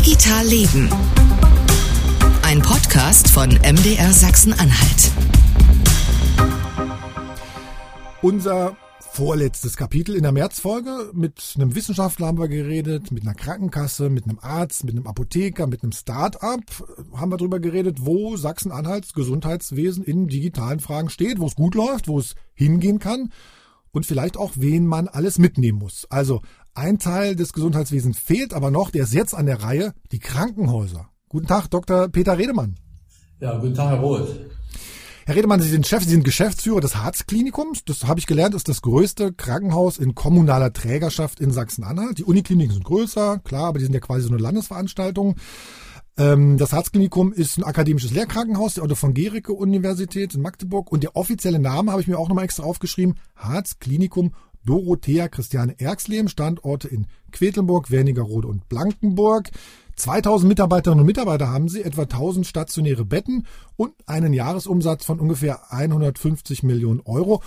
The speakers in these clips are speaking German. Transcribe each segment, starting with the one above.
Digital Leben. Ein Podcast von MDR Sachsen-Anhalt. Unser vorletztes Kapitel in der Märzfolge. Mit einem Wissenschaftler haben wir geredet, mit einer Krankenkasse, mit einem Arzt, mit einem Apotheker, mit einem Start-up haben wir darüber geredet, wo Sachsen-Anhalts Gesundheitswesen in digitalen Fragen steht, wo es gut läuft, wo es hingehen kann und vielleicht auch, wen man alles mitnehmen muss. Also ein Teil des Gesundheitswesens fehlt aber noch, der ist jetzt an der Reihe, die Krankenhäuser. Guten Tag, Dr. Peter Redemann. Ja, guten Tag, Herr Roth. Herr Redemann, Sie sind Chef, Sie sind Geschäftsführer des Harzklinikums. Das habe ich gelernt, ist das größte Krankenhaus in kommunaler Trägerschaft in Sachsen-Anhalt. Die Unikliniken sind größer, klar, aber die sind ja quasi so eine Landesveranstaltung. Ähm, das Harzklinikum ist ein akademisches Lehrkrankenhaus der Otto von Gericke Universität in Magdeburg und der offizielle Name habe ich mir auch nochmal extra aufgeschrieben, Harzklinikum Dorothea Christiane Erxlehm, Standorte in Quedlinburg, Wernigerode und Blankenburg. 2000 Mitarbeiterinnen und Mitarbeiter haben sie, etwa 1000 stationäre Betten und einen Jahresumsatz von ungefähr 150 Millionen Euro.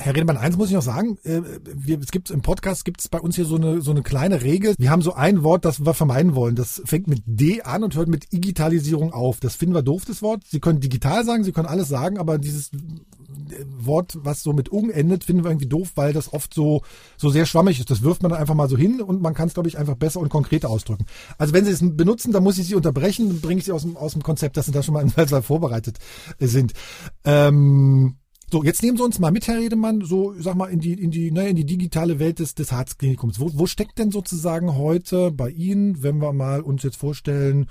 Herr Redemann, eins muss ich noch sagen, äh, wir, es gibt im Podcast gibt es bei uns hier so eine so eine kleine Regel. Wir haben so ein Wort, das wir vermeiden wollen. Das fängt mit D an und hört mit Digitalisierung auf. Das finden wir doof, das Wort. Sie können digital sagen, Sie können alles sagen, aber dieses Wort, was so mit um endet, finden wir irgendwie doof, weil das oft so, so sehr schwammig ist. Das wirft man dann einfach mal so hin und man kann es, glaube ich, einfach besser und konkreter ausdrücken. Also wenn Sie es benutzen, dann muss ich Sie unterbrechen, dann bringe ich Sie aus dem, aus dem Konzept, dass Sie da schon mal vorbereitet sind. Ähm, so, jetzt nehmen Sie uns mal mit, Herr Redemann, so, sag mal, in die, in die, ne, in die digitale Welt des, des Harzklinikums. Wo, wo steckt denn sozusagen heute bei Ihnen, wenn wir mal uns jetzt vorstellen,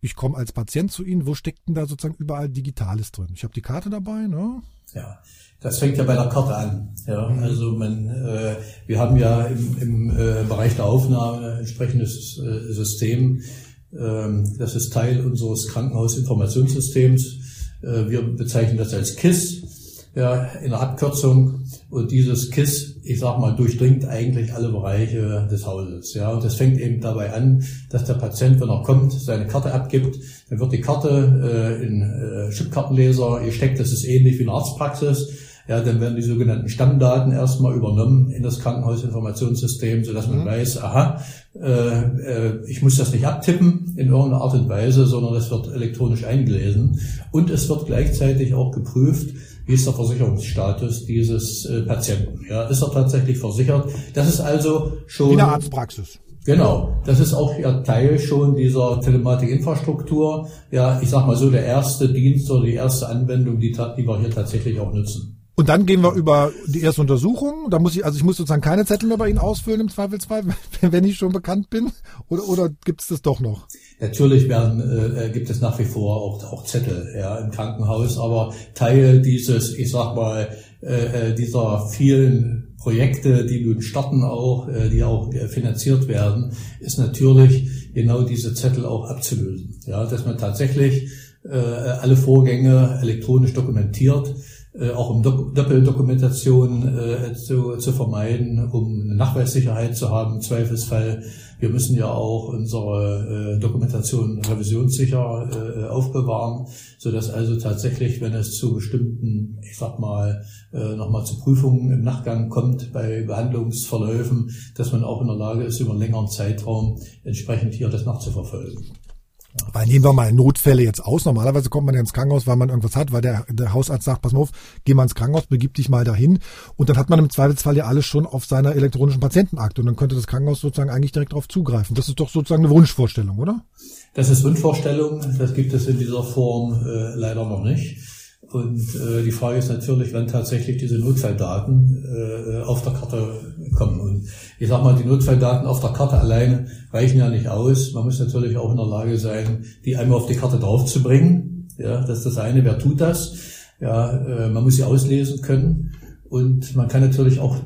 ich komme als Patient zu Ihnen, wo steckt denn da sozusagen überall Digitales drin? Ich habe die Karte dabei, ne? Ja, das fängt ja bei der Karte an. Ja, mhm. also man, äh, wir haben ja im, im äh, Bereich der Aufnahme ein entsprechendes äh, System. Ähm, das ist Teil unseres Krankenhausinformationssystems. Äh, wir bezeichnen das als KISS ja, in der Abkürzung. Und dieses KISS, ich sag mal, durchdringt eigentlich alle Bereiche des Hauses. Ja, und das fängt eben dabei an, dass der Patient, wenn er kommt, seine Karte abgibt, dann wird die Karte äh, in äh, Chipkartenleser gesteckt. Das ist ähnlich wie eine Arztpraxis. Ja, dann werden die sogenannten Stammdaten erstmal übernommen in das Krankenhausinformationssystem, sodass man mhm. weiß, aha, äh, äh, ich muss das nicht abtippen in irgendeiner Art und Weise, sondern es wird elektronisch eingelesen. Und es wird gleichzeitig auch geprüft, wie ist der Versicherungsstatus dieses äh, Patienten. Ja, ist er tatsächlich versichert? Das ist also schon... Wie eine Arztpraxis. Genau, das ist auch ja Teil schon dieser Telematikinfrastruktur. Ja, ich sag mal so, der erste Dienst oder die erste Anwendung, die, die wir hier tatsächlich auch nutzen. Und dann gehen wir über die erste Untersuchung. Da muss ich, also ich muss sozusagen keine Zettel mehr bei Ihnen ausfüllen im Zweifelsfall, wenn ich schon bekannt bin. Oder, oder gibt es das doch noch? Natürlich werden, äh, gibt es nach wie vor auch, auch Zettel ja, im Krankenhaus, aber Teil dieses, ich sag mal, äh, äh dieser vielen Projekte, die nun starten auch, äh, die auch äh, finanziert werden, ist natürlich genau diese Zettel auch abzulösen. Ja, dass man tatsächlich äh, alle Vorgänge elektronisch dokumentiert äh, auch um Doppeldokumentation äh, zu, zu vermeiden, um eine Nachweissicherheit zu haben im Zweifelsfall. Wir müssen ja auch unsere äh, Dokumentation revisionssicher äh, aufbewahren, so dass also tatsächlich, wenn es zu bestimmten, ich sag mal, äh, nochmal zu Prüfungen im Nachgang kommt bei Behandlungsverläufen, dass man auch in der Lage ist, über einen längeren Zeitraum entsprechend hier das nachzuverfolgen. Weil nehmen wir mal Notfälle jetzt aus. Normalerweise kommt man ja ins Krankenhaus, weil man irgendwas hat, weil der, der Hausarzt sagt, pass mal auf, geh mal ins Krankenhaus, begib dich mal dahin. Und dann hat man im Zweifelsfall ja alles schon auf seiner elektronischen Patientenakte. Und dann könnte das Krankenhaus sozusagen eigentlich direkt darauf zugreifen. Das ist doch sozusagen eine Wunschvorstellung, oder? Das ist Wunschvorstellung. Das gibt es in dieser Form äh, leider noch nicht. Und äh, die Frage ist natürlich, wann tatsächlich diese Notfalldaten äh, auf der Karte kommen. Und ich sag mal, die Notfalldaten auf der Karte alleine reichen ja nicht aus. Man muss natürlich auch in der Lage sein, die einmal auf die Karte draufzubringen. Ja, das ist das eine. Wer tut das? Ja, äh, man muss sie auslesen können. Und man kann natürlich auch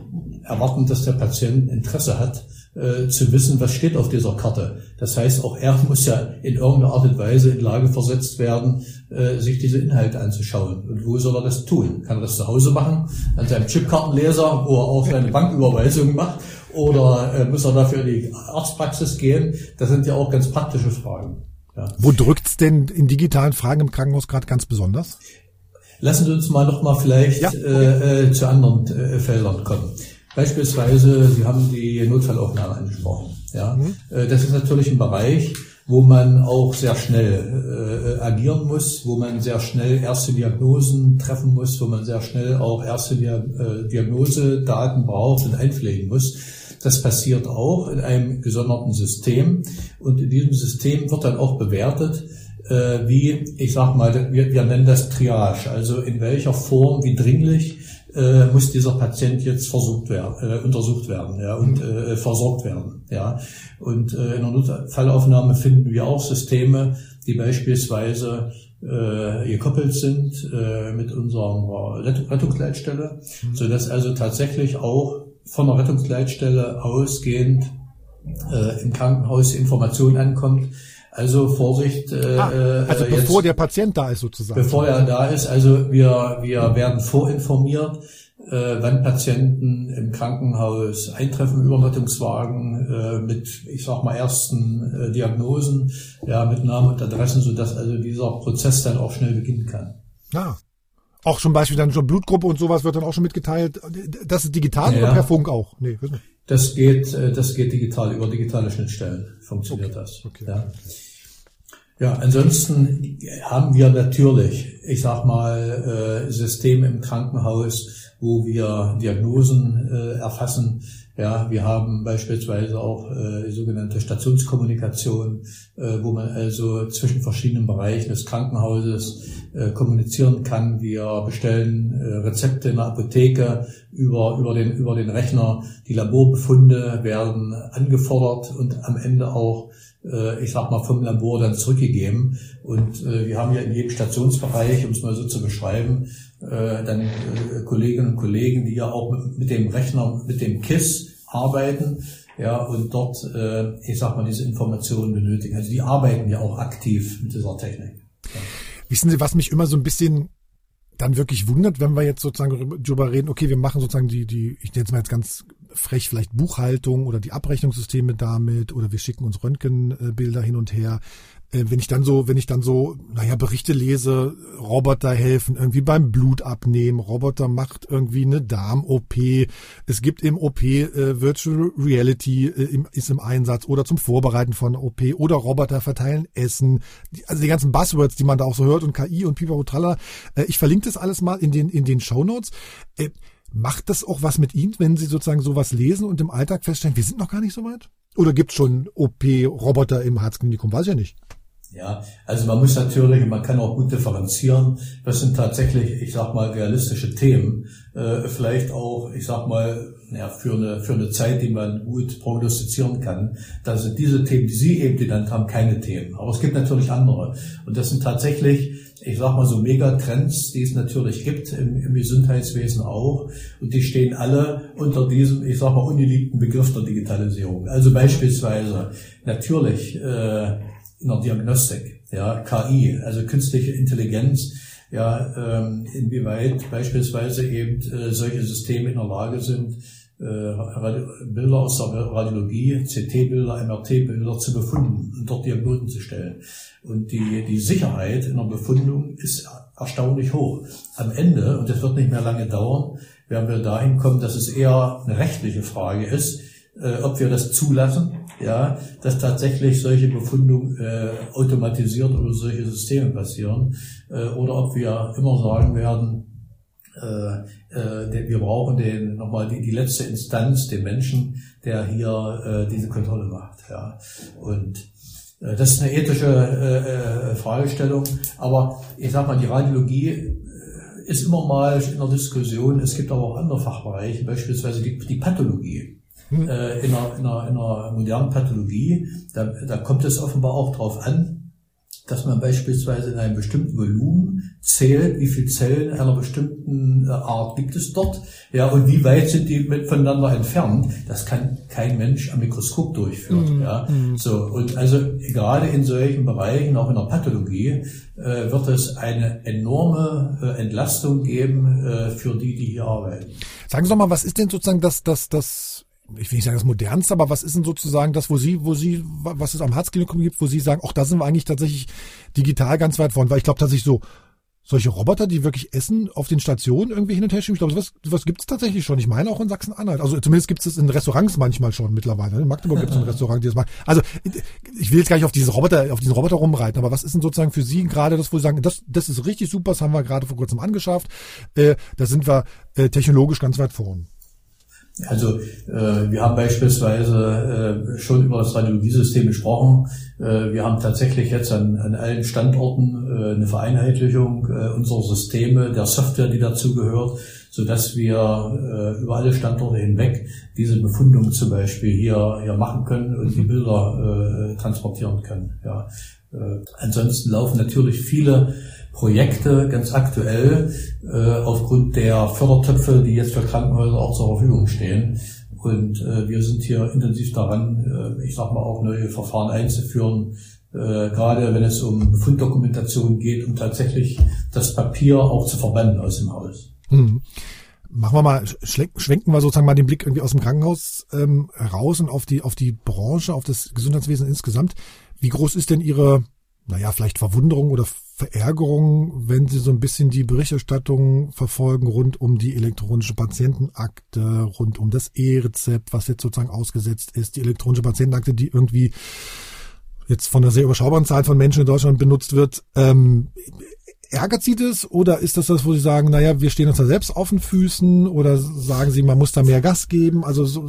erwarten, dass der Patient Interesse hat, äh, zu wissen, was steht auf dieser Karte. Das heißt, auch er muss ja in irgendeiner Art und Weise in Lage versetzt werden, äh, sich diese Inhalte anzuschauen. Und wo soll er das tun? Kann er das zu Hause machen, an seinem Chipkartenleser, wo er auch seine Banküberweisung macht? Oder äh, muss er dafür in die Arztpraxis gehen? Das sind ja auch ganz praktische Fragen. Ja. Wo drückt's denn in digitalen Fragen im Krankenhaus gerade ganz besonders? Lassen Sie uns mal noch mal vielleicht ja, okay. äh, äh, zu anderen äh, Feldern kommen. Beispielsweise, Sie haben die Notfallaufnahme angesprochen. Ja, mhm. Äh, das ist natürlich ein Bereich, wo man auch sehr schnell äh, agieren muss, wo man sehr schnell erste Diagnosen treffen muss, wo man sehr schnell auch erste äh, Diagnosedaten braucht und einpflegen muss. Das passiert auch in einem gesonderten System und in diesem System wird dann auch bewertet, äh, wie, ich sag mal, wir, wir nennen das Triage, also in welcher Form, wie dringlich äh, muss dieser Patient jetzt versucht werden, äh, untersucht werden ja, und äh, versorgt werden. Ja. Und äh, in der Notfallaufnahme finden wir auch Systeme, die beispielsweise äh, gekoppelt sind äh, mit unserer Rettungsleitstelle, mhm. so dass also tatsächlich auch von der Rettungsleitstelle ausgehend äh, im Krankenhaus Information ankommt, also Vorsicht. Äh, ah, also äh, bevor der Patient da ist sozusagen. Bevor er da ist. Also wir, wir werden vorinformiert, äh, wann Patienten im Krankenhaus eintreffen über Rettungswagen äh, mit, ich sag mal, ersten äh, Diagnosen, ja, mit Namen und Adressen, sodass also dieser Prozess dann auch schnell beginnen kann. Ja. Auch zum Beispiel dann schon Blutgruppe und sowas wird dann auch schon mitgeteilt. Das ist digital ja. oder per Funk auch? Nee, Das geht, äh, das geht digital, über digitale Schnittstellen funktioniert okay. das. Okay. Ja. Ja, ansonsten haben wir natürlich, ich sag mal, äh, Systeme im Krankenhaus, wo wir Diagnosen äh, erfassen. Ja, wir haben beispielsweise auch äh, sogenannte Stationskommunikation, äh, wo man also zwischen verschiedenen Bereichen des Krankenhauses äh, kommunizieren kann. Wir bestellen äh, Rezepte in der Apotheke über, über, den, über den Rechner. Die Laborbefunde werden angefordert und am Ende auch äh, ich sag mal, vom Labor dann zurückgegeben. Und äh, wir haben ja in jedem Stationsbereich, um es mal so zu beschreiben, äh, dann äh, Kolleginnen und Kollegen, die ja auch mit, dem Rechner, mit dem KISS arbeiten, ja, und dort, äh, ich sag mal, diese Informationen benötigen. Also die arbeiten ja auch aktiv mit dieser Technik. Ja. Wissen Sie, was mich immer so ein bisschen dann wirklich wundert, wenn wir jetzt sozusagen darüber reden, okay, wir machen sozusagen die, die, ich nenne es mal jetzt ganz frech, vielleicht Buchhaltung oder die Abrechnungssysteme damit oder wir schicken uns Röntgenbilder hin und her. Äh, wenn ich dann so, wenn ich dann so, naja, Berichte lese, Roboter helfen irgendwie beim Blut abnehmen, Roboter macht irgendwie eine Darm-OP, es gibt im OP äh, Virtual Reality äh, im, ist im Einsatz oder zum Vorbereiten von OP oder Roboter verteilen Essen, also die ganzen Buzzwords, die man da auch so hört und KI und Pipa Tralla. Äh, ich verlinke das alles mal in den, in den Show Notes. Äh, macht das auch was mit Ihnen, wenn Sie sozusagen sowas lesen und im Alltag feststellen, wir sind noch gar nicht so weit? Oder gibt es schon OP-Roboter im Herzklinikum? Weiß ich ja nicht. Ja, also man muss natürlich, man kann auch gut differenzieren, was sind tatsächlich, ich sag mal, realistische Themen, äh, vielleicht auch, ich sag mal, ja, für eine, für eine Zeit, die man gut prognostizieren kann. Da sind diese Themen, die Sie eben genannt haben, keine Themen. Aber es gibt natürlich andere. Und das sind tatsächlich, ich sag mal so Megatrends, die es natürlich gibt im, im Gesundheitswesen auch. Und die stehen alle unter diesem, ich sag mal, ungeliebten Begriff der Digitalisierung. Also beispielsweise natürlich, äh, in der Diagnostik, ja, KI, also künstliche Intelligenz, ja, ähm, inwieweit beispielsweise eben äh, solche Systeme in der Lage sind, äh, Bilder aus der Radiologie, CT-Bilder, MRT-Bilder zu befunden und dort Diagnosen zu stellen. Und die, die Sicherheit in der Befundung ist erstaunlich hoch. Am Ende, und das wird nicht mehr lange dauern, werden wir dahin kommen, dass es eher eine rechtliche Frage ist, äh, ob wir das zulassen, ja, dass tatsächlich solche Befundungen äh, automatisiert über solche Systeme passieren, äh, oder ob wir immer sagen werden, äh, äh, wir brauchen den nochmal die, die letzte Instanz, den Menschen, der hier äh, diese Kontrolle macht. Ja. Und äh, das ist eine ethische äh, äh, Fragestellung, aber ich sag mal, die Radiologie äh, ist immer mal in der Diskussion. Es gibt aber auch andere Fachbereiche, beispielsweise die, die Pathologie. Hm. Äh, in, einer, in, einer, in einer modernen Pathologie, da, da kommt es offenbar auch darauf an, dass man beispielsweise in einem bestimmten Volumen zählt, wie viele Zellen einer bestimmten äh, Art gibt es dort, ja, und wie weit sind die mit voneinander entfernt. Das kann kein Mensch am Mikroskop durchführen, mm, ja. Mm. So, und also gerade in solchen Bereichen, auch in der Pathologie, äh, wird es eine enorme äh, Entlastung geben äh, für die, die hier arbeiten. Sagen Sie doch mal, was ist denn sozusagen das, das, das ich will nicht sagen das modernste, aber was ist denn sozusagen das, wo Sie, wo Sie, was es am Herzklinikum gibt, wo Sie sagen, auch da sind wir eigentlich tatsächlich digital ganz weit vorn, weil ich glaube tatsächlich so solche Roboter, die wirklich Essen auf den Stationen irgendwie hin und her schieben. Ich glaube, sowas, sowas gibt es tatsächlich schon. Ich meine auch in Sachsen-Anhalt. Also zumindest gibt es in Restaurants manchmal schon mittlerweile. In Magdeburg gibt es ein Restaurant, die das macht. Also ich will jetzt gar nicht auf diese Roboter, auf diesen Roboter rumreiten, aber was ist denn sozusagen für Sie gerade das, wo Sie sagen, das, das ist richtig super, das haben wir gerade vor kurzem angeschafft. Äh, da sind wir äh, technologisch ganz weit vorn. Also äh, wir haben beispielsweise äh, schon über das Radiologiesystem gesprochen. Äh, wir haben tatsächlich jetzt an, an allen Standorten äh, eine Vereinheitlichung äh, unserer Systeme, der Software, die dazu gehört, so dass wir äh, über alle Standorte hinweg diese Befundung zum Beispiel hier, hier machen können und die Bilder äh, transportieren können. Ja. Äh, ansonsten laufen natürlich viele Projekte ganz aktuell äh, aufgrund der Fördertöpfe, die jetzt für Krankenhäuser auch zur Verfügung stehen. Und äh, wir sind hier intensiv daran, äh, ich sag mal auch neue Verfahren einzuführen, äh, gerade wenn es um Funddokumentation geht, um tatsächlich das Papier auch zu verbannen aus dem Haus. Mhm. Machen wir mal, schwenken wir sozusagen mal den Blick irgendwie aus dem Krankenhaus ähm, raus und auf die, auf die Branche, auf das Gesundheitswesen insgesamt. Wie groß ist denn Ihre, naja, vielleicht Verwunderung oder Verärgerung, wenn Sie so ein bisschen die Berichterstattung verfolgen rund um die elektronische Patientenakte, rund um das E-Rezept, was jetzt sozusagen ausgesetzt ist, die elektronische Patientenakte, die irgendwie jetzt von einer sehr überschaubaren Zahl von Menschen in Deutschland benutzt wird. Ähm, ärgert Sie das oder ist das das, wo Sie sagen, naja, wir stehen uns da selbst auf den Füßen oder sagen Sie, man muss da mehr Gas geben? Also so,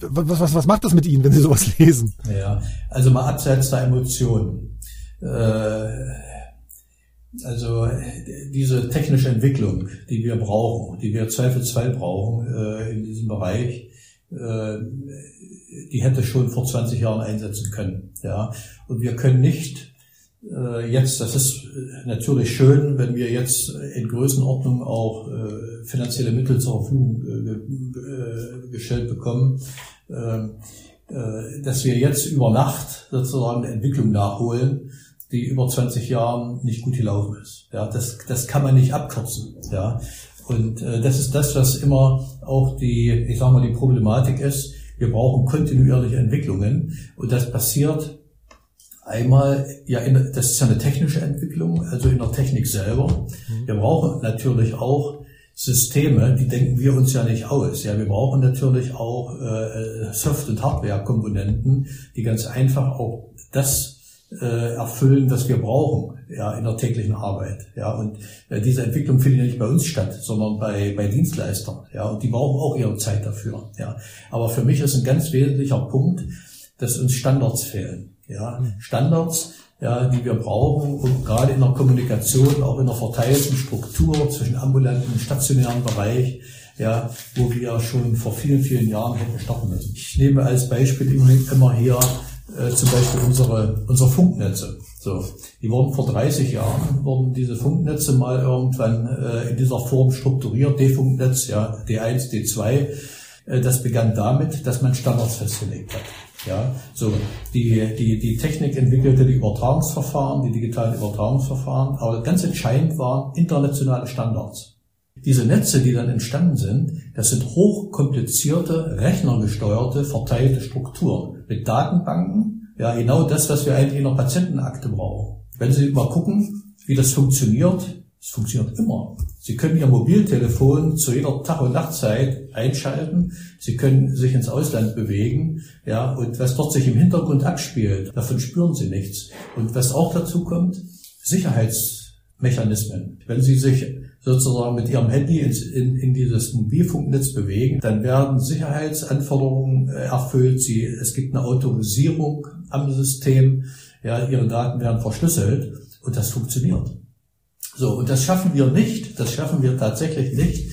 was, was, was macht das mit Ihnen, wenn Sie sowas lesen? Ja, also mal abseits der Emotionen. Äh, also diese technische Entwicklung, die wir brauchen, die wir zweifelsfrei brauchen äh, in diesem Bereich, äh, die hätte schon vor 20 Jahren einsetzen können. Ja, und wir können nicht äh, jetzt, das ist natürlich schön, wenn wir jetzt in Größenordnung auch äh, finanzielle Mittel zur Verfügung äh, gestellt bekommen, ähm, äh, dass wir jetzt über Nacht sozusagen eine Entwicklung nachholen die über 20 Jahren nicht gut gelaufen ist. Ja, das, das kann man nicht abkürzen. Ja, und äh, das ist das, was immer auch die, ich sage mal, die Problematik ist. Wir brauchen kontinuierliche Entwicklungen und das passiert einmal, ja, in, das ist ja eine technische Entwicklung, also in der Technik selber. Mhm. Wir brauchen natürlich auch Systeme, die denken wir uns ja nicht aus. Ja, wir brauchen natürlich auch äh, Soft- und Hardware-Komponenten, die ganz einfach auch das äh, erfüllen, was wir brauchen ja, in der täglichen Arbeit. Ja, und äh, diese Entwicklung findet ja nicht bei uns statt, sondern bei, bei Dienstleistern. Ja, und die brauchen auch ihre Zeit dafür. Ja, aber für mich ist ein ganz wesentlicher Punkt, dass uns Standards fehlen. Ja, Standards, ja, die wir brauchen, um gerade in der Kommunikation, auch in der verteilten Struktur zwischen ambulanten und stationären Bereich, ja, wo wir schon vor vielen, vielen Jahren hätten starten müssen. Ich nehme als Beispiel immer hier äh, zum Beispiel unsere, unsere Funknetze. So, die wurden vor 30 Jahren, wurden diese Funknetze mal irgendwann äh, in dieser Form strukturiert, D-Funknetz, ja, D1, D2. Äh, das begann damit, dass man Standards festgelegt hat. Ja, so die, die, die Technik entwickelte die Übertragungsverfahren, die digitalen Übertragungsverfahren, aber ganz entscheidend waren internationale Standards. Diese Netze, die dann entstanden sind, das sind hochkomplizierte, rechnergesteuerte, verteilte Strukturen mit Datenbanken. Ja, genau das, was wir eigentlich in der Patientenakte brauchen. Wenn Sie mal gucken, wie das funktioniert, es funktioniert immer. Sie können Ihr Mobiltelefon zu jeder Tag- und Nachtzeit einschalten. Sie können sich ins Ausland bewegen. Ja, und was dort sich im Hintergrund abspielt, davon spüren Sie nichts. Und was auch dazu kommt, Sicherheitsmechanismen. Wenn Sie sich sozusagen mit ihrem Handy ins, in, in dieses Mobilfunknetz bewegen, dann werden Sicherheitsanforderungen äh, erfüllt. Sie, es gibt eine Autorisierung am System. Ja, ihre Daten werden verschlüsselt und das funktioniert. So, und das schaffen wir nicht, das schaffen wir tatsächlich nicht,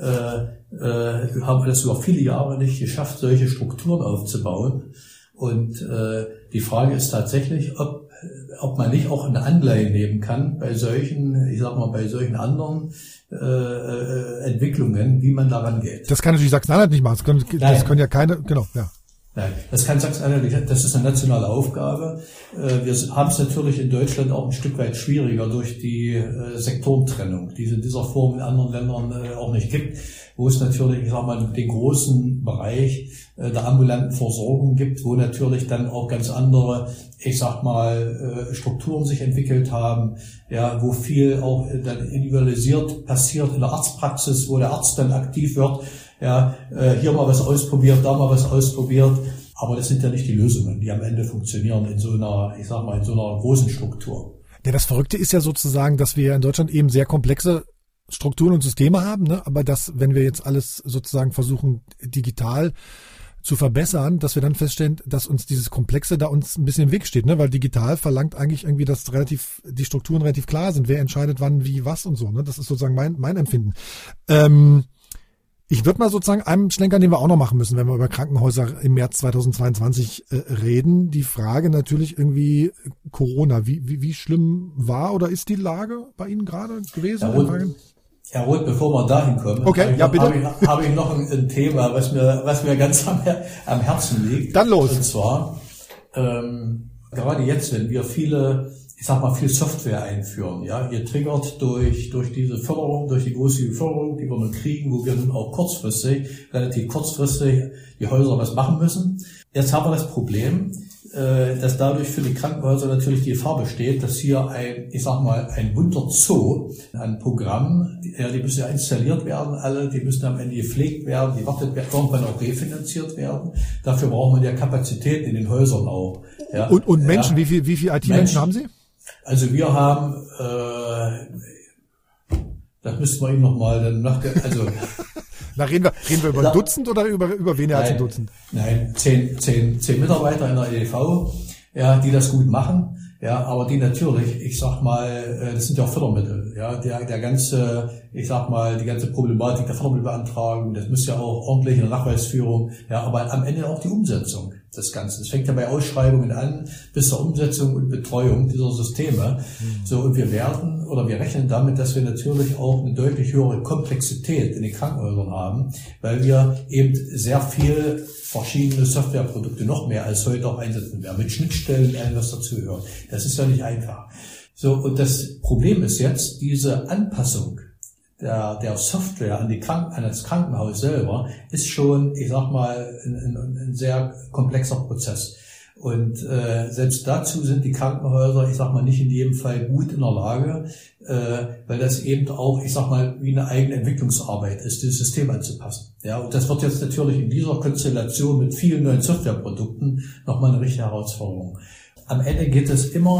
äh, äh, haben das über viele Jahre nicht geschafft, solche Strukturen aufzubauen. Und äh, die Frage ist tatsächlich, ob ob man nicht auch eine Anleihe nehmen kann bei solchen, ich sag mal, bei solchen anderen äh, äh, Entwicklungen, wie man daran geht. Das kann natürlich Sachsen-Anhalt nicht machen. Das können, das können ja keine, genau, ja. Nein, das kann Sachsen-Anhalt, das ist eine nationale Aufgabe. Äh, wir haben es natürlich in Deutschland auch ein Stück weit schwieriger durch die äh, Sektorentrennung, die es in dieser Form in anderen Ländern äh, auch nicht gibt, wo es natürlich, ich sag mal, den großen Bereich der ambulanten Versorgung gibt, wo natürlich dann auch ganz andere, ich sag mal, Strukturen sich entwickelt haben, ja, wo viel auch dann individualisiert passiert in der Arztpraxis, wo der Arzt dann aktiv wird ja, äh, hier mal was ausprobiert, da mal was ausprobiert. Aber das sind ja nicht die Lösungen, die am Ende funktionieren in so einer, ich sag mal, in so einer großen Struktur. Ja, das Verrückte ist ja sozusagen, dass wir in Deutschland eben sehr komplexe Strukturen und Systeme haben, ne? aber dass, wenn wir jetzt alles sozusagen versuchen, digital zu verbessern, dass wir dann feststellen, dass uns dieses Komplexe da uns ein bisschen im Weg steht, ne? Weil digital verlangt eigentlich irgendwie, dass relativ die Strukturen relativ klar sind, wer entscheidet wann, wie, was und so. Ne? Das ist sozusagen mein, mein Empfinden. Ähm, ich würde mal sozusagen einem Schlenker, den wir auch noch machen müssen, wenn wir über Krankenhäuser im März 2022 äh, reden, die Frage natürlich irgendwie Corona. Wie, wie, wie schlimm war oder ist die Lage bei Ihnen gerade gewesen? Herr Roth, Herr Roth bevor wir dahin kommen, okay, habe, ja, bitte. habe, ich, habe ich noch ein, ein, Thema, was mir, was mir ganz am, am Herzen liegt. Dann los. Und zwar, ähm, gerade jetzt, wenn wir viele ich sag mal, viel Software einführen. Ja, ihr triggert durch, durch diese Förderung, durch die große Förderung, die wir nun kriegen, wo wir nun auch kurzfristig, relativ kurzfristig die Häuser was machen müssen. Jetzt haben wir das Problem, äh, dass dadurch für die Krankenhäuser natürlich die Gefahr besteht, dass hier ein, ich sag mal, ein Wunderzoo an Programmen, ja, die müssen ja installiert werden, alle, die müssen am Ende gepflegt werden, die wartet irgendwann auch refinanziert werden. Dafür braucht man ja Kapazitäten in den Häusern auch. Ja. Und, und Menschen, ja. wie viel, wie viel IT-Menschen haben Sie? Also wir haben, äh, das müssten wir ihm nochmal dann nach, also. Na, reden wir, reden wir über ein Dutzend oder über, über weniger als ein Dutzend? Nein, zehn, zehn, zehn Mitarbeiter in der EDV, ja, die das gut machen. Ja, aber die natürlich, ich sag mal, äh, das sind ja auch Fördermittel. Ja, der, der ganze, ich sag mal, die ganze Problematik der Fördermittelbeantragung, das muss ja auch ordentlich in der Nachweisführung, ja, aber am Ende auch die Umsetzung des Ganzen. Es fängt ja bei Ausschreibungen an bis zur Umsetzung und Betreuung dieser Systeme. Mhm. So, und wir werden oder wir rechnen damit, dass wir natürlich auch eine deutlich höhere Komplexität in den Krankenhäusern haben, weil wir eben sehr viel verschiedene Softwareprodukte noch mehr als heute auch einsetzen werden, mit Schnittstellen, allem was dazugehört. Das ist ja nicht einfach. So, und das Problem ist jetzt, diese Anpassung der, der Software an, die Kranken, an das Krankenhaus selber ist schon, ich sag mal, ein, ein, ein sehr komplexer Prozess. Und äh, selbst dazu sind die Krankenhäuser, ich sag mal, nicht in jedem Fall gut in der Lage, äh, weil das eben auch, ich sag mal, wie eine eigene Entwicklungsarbeit ist, dieses System anzupassen. Ja, und das wird jetzt natürlich in dieser Konstellation mit vielen neuen Softwareprodukten nochmal eine richtige Herausforderung. Am Ende geht es immer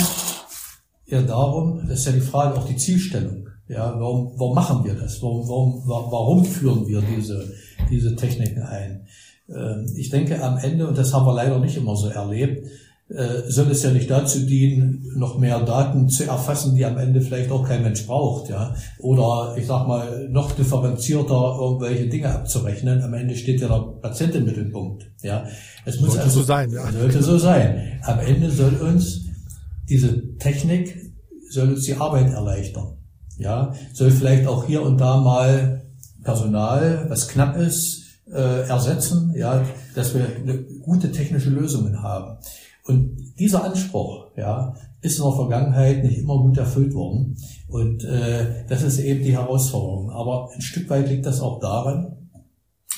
ja darum, das ist ja die Frage, auch die Zielstellung. Ja, warum, warum machen wir das? Warum, warum, warum führen wir diese, diese Techniken ein? Ähm, ich denke am Ende, und das haben wir leider nicht immer so erlebt, äh, soll es ja nicht dazu dienen, noch mehr Daten zu erfassen, die am Ende vielleicht auch kein Mensch braucht, ja. Oder ich sag mal, noch differenzierter irgendwelche Dinge abzurechnen. Am Ende steht ja der Patient im Mittelpunkt. Ja. Es muss sollte also, so sein, ja. Sollte so sein. Am Ende soll uns diese Technik soll uns die Arbeit erleichtern. Ja, soll vielleicht auch hier und da mal Personal, was knapp ist, äh, ersetzen, ja, dass wir gute technische Lösungen haben. Und dieser Anspruch, ja, ist in der Vergangenheit nicht immer gut erfüllt worden. Und äh, das ist eben die Herausforderung. Aber ein Stück weit liegt das auch daran,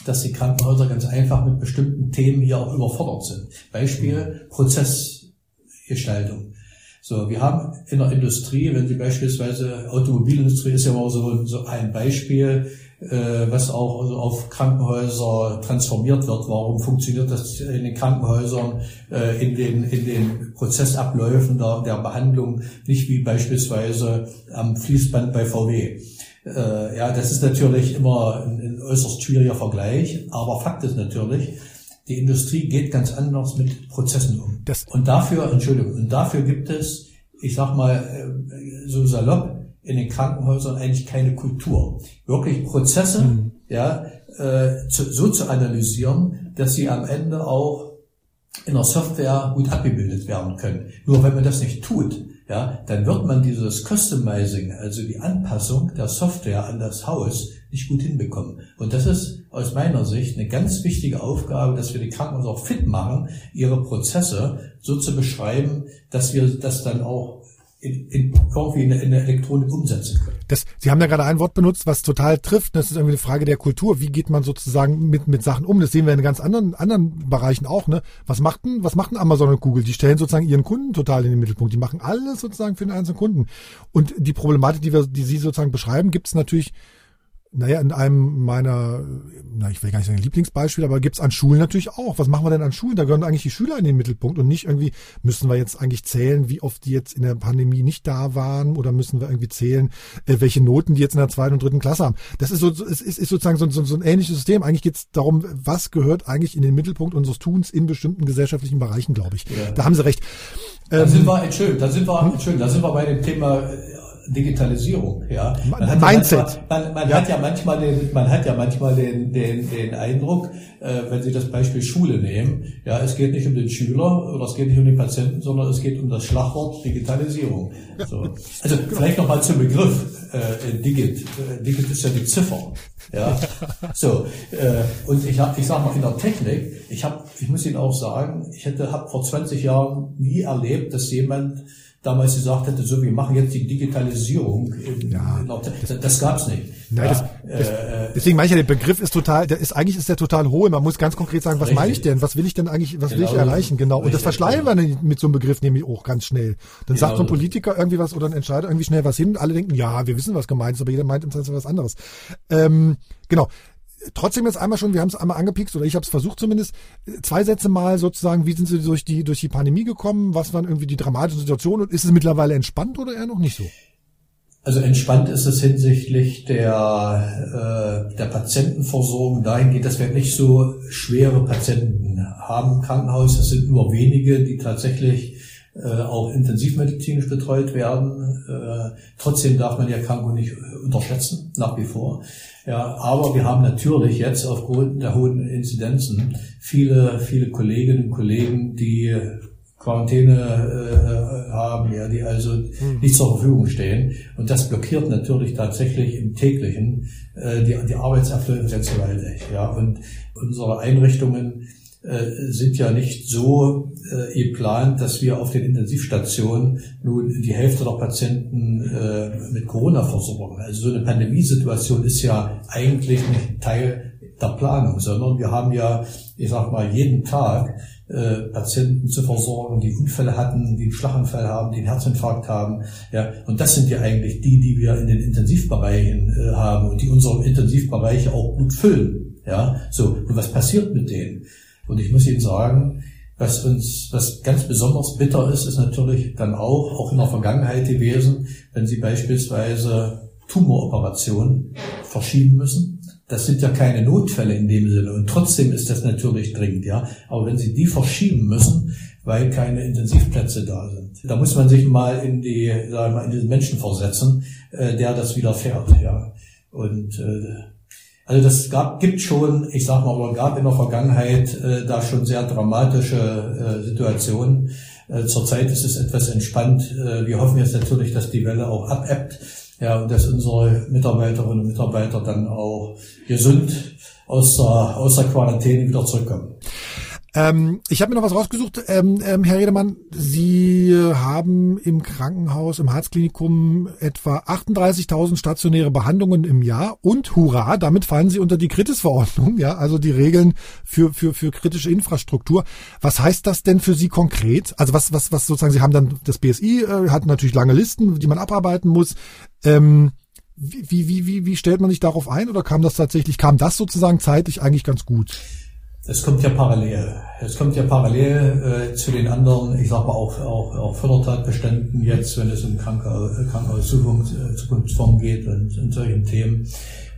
dass die Krankenhäuser ganz einfach mit bestimmten Themen hier auch überfordert sind. Beispiel Prozessgestaltung. So, wir haben in der Industrie, wenn Sie beispielsweise Automobilindustrie ist ja mal so, so ein Beispiel, äh, was auch also auf Krankenhäuser transformiert wird. Warum funktioniert das in den Krankenhäusern, äh, in den, in den Prozessabläufen der, der Behandlung nicht wie beispielsweise am Fließband bei VW? Äh, ja, das ist natürlich immer ein, ein äußerst schwieriger Vergleich, aber Fakt ist natürlich, die Industrie geht ganz anders mit Prozessen um. Das und dafür, Entschuldigung, und dafür gibt es, ich sag mal, äh, so salopp, in den Krankenhäusern eigentlich keine Kultur. Wirklich Prozesse, mhm. ja, äh, zu, so zu analysieren, dass sie am Ende auch in der Software gut abgebildet werden können. Nur wenn man das nicht tut, ja, dann wird man dieses Customizing, also die Anpassung der Software an das Haus, nicht gut hinbekommen. Und das ist aus meiner Sicht eine ganz wichtige Aufgabe, dass wir die Krankenhäuser auch fit machen, ihre Prozesse so zu beschreiben, dass wir das dann auch in, in, irgendwie in, in der Elektronik umsetzen können. Das, Sie haben ja gerade ein Wort benutzt, was total trifft. Das ist irgendwie eine Frage der Kultur. Wie geht man sozusagen mit, mit Sachen um? Das sehen wir in ganz anderen, anderen Bereichen auch. Ne? Was macht denn, was macht Amazon und Google? Die stellen sozusagen ihren Kunden total in den Mittelpunkt. Die machen alles sozusagen für den einzelnen Kunden. Und die Problematik, die wir, die Sie sozusagen beschreiben, gibt es natürlich naja, in einem meiner, na, ich will gar nicht sagen Lieblingsbeispiel, aber gibt's an Schulen natürlich auch. Was machen wir denn an Schulen? Da gehören eigentlich die Schüler in den Mittelpunkt und nicht irgendwie, müssen wir jetzt eigentlich zählen, wie oft die jetzt in der Pandemie nicht da waren oder müssen wir irgendwie zählen, äh, welche Noten die jetzt in der zweiten und dritten Klasse haben. Das ist so, ist, ist sozusagen so, so, so ein ähnliches System. Eigentlich geht's darum, was gehört eigentlich in den Mittelpunkt unseres Tuns in bestimmten gesellschaftlichen Bereichen, glaube ich. Ja. Da haben Sie recht. Da sind ähm, wir, Entschuldigung, da sind wir, Entschuldigung, da sind wir bei dem Thema Digitalisierung, ja. Man hat Mindset. Ja manchmal, man, man ja. hat ja manchmal den, man hat ja manchmal den, den, den Eindruck, äh, wenn Sie das Beispiel Schule nehmen, ja, es geht nicht um den Schüler oder es geht nicht um den Patienten, sondern es geht um das Schlagwort Digitalisierung. So. Also vielleicht nochmal zum Begriff äh, Digit. Äh, Digit ist ja die Ziffer. Ja, so äh, und ich habe, ich sag mal in der Technik, ich habe, ich muss Ihnen auch sagen, ich hätte, habe vor 20 Jahren nie erlebt, dass jemand damals gesagt hätte, so wir machen jetzt die Digitalisierung. In, ja, in das, das gab's nicht. Nein, ja, das, äh, deswegen meine ich ja, der Begriff ist total, der ist eigentlich ist der total hohe. Man muss ganz konkret sagen, was richtig. meine ich denn? Was will ich denn eigentlich, was genau, will ich genau. erreichen? Genau. Richtig, und das verschleiern wir genau. mit so einem Begriff nämlich auch ganz schnell. Dann genau. sagt so ein Politiker irgendwie was oder ein Entscheider irgendwie schnell was hin. Alle denken, ja, wir wissen, was gemeint ist, aber jeder meint im Zweifel was anderes. Ähm, genau trotzdem jetzt einmal schon, wir haben es einmal angepikst oder ich habe es versucht zumindest, zwei Sätze mal sozusagen, wie sind Sie durch die, durch die Pandemie gekommen? Was waren irgendwie die dramatischen Situationen? Und ist es mittlerweile entspannt oder eher noch nicht so? Also entspannt ist es hinsichtlich der, äh, der Patientenversorgung dahingehend, dass wir nicht so schwere Patienten haben im Krankenhaus. Es sind nur wenige, die tatsächlich äh, auch intensivmedizinisch betreut werden. Äh, trotzdem darf man die Erkrankung nicht unterschätzen, nach wie vor. Ja, aber wir haben natürlich jetzt aufgrund der hohen Inzidenzen viele, viele Kolleginnen und Kollegen, die Quarantäne äh, haben, ja, die also mhm. nicht zur Verfügung stehen. Und das blockiert natürlich tatsächlich im täglichen äh, die, die Arbeitsabläufe ganz gewaltig. Ja, und unsere Einrichtungen äh, sind ja nicht so äh, geplant, dass wir auf den Intensivstationen nun die Hälfte der Patienten äh, mit Corona versorgen. Also so eine Pandemiesituation ist ja eigentlich nicht Teil der Planung, sondern wir haben ja, ich sag mal, jeden Tag äh, Patienten zu versorgen, die Unfälle hatten, die einen Schlaganfall haben, die einen Herzinfarkt haben. Ja, und das sind ja eigentlich die, die wir in den Intensivbereichen äh, haben und die unsere Intensivbereiche auch gut füllen. Ja, so. Und was passiert mit denen? Und ich muss Ihnen sagen, was uns, was ganz besonders bitter ist, ist natürlich dann auch, auch in der Vergangenheit gewesen, wenn Sie beispielsweise Tumoroperationen verschieben müssen. Das sind ja keine Notfälle in dem Sinne und trotzdem ist das natürlich dringend, ja. Aber wenn Sie die verschieben müssen, weil keine Intensivplätze da sind, da muss man sich mal in die, sagen wir mal, in diesen Menschen versetzen, äh, der das widerfährt, ja. Und äh, also das gab, gibt schon, ich sag mal, oder gab in der Vergangenheit äh, da schon sehr dramatische äh, Situationen. Äh, zurzeit ist es etwas entspannt. Äh, wir hoffen jetzt natürlich, dass die Welle auch abebbt, ja, und dass unsere Mitarbeiterinnen und Mitarbeiter dann auch gesund aus der, aus der Quarantäne wieder zurückkommen. Ähm, ich habe mir noch was rausgesucht, ähm, ähm, Herr Redemann. Sie haben im Krankenhaus, im Harzklinikum etwa 38.000 stationäre Behandlungen im Jahr und hurra, damit fallen Sie unter die Kritisverordnung, ja, also die Regeln für, für, für kritische Infrastruktur. Was heißt das denn für Sie konkret? Also was, was, was sozusagen, Sie haben dann das BSI, äh, hat natürlich lange Listen, die man abarbeiten muss. Ähm, wie, wie, wie, wie stellt man sich darauf ein oder kam das tatsächlich, kam das sozusagen zeitlich eigentlich ganz gut? Es kommt ja parallel. Es kommt ja parallel äh, zu den anderen, ich sag mal auch, auch, auch Fördertatbeständen jetzt, wenn es um Krankenhauszukunftsform geht und, und solchen Themen.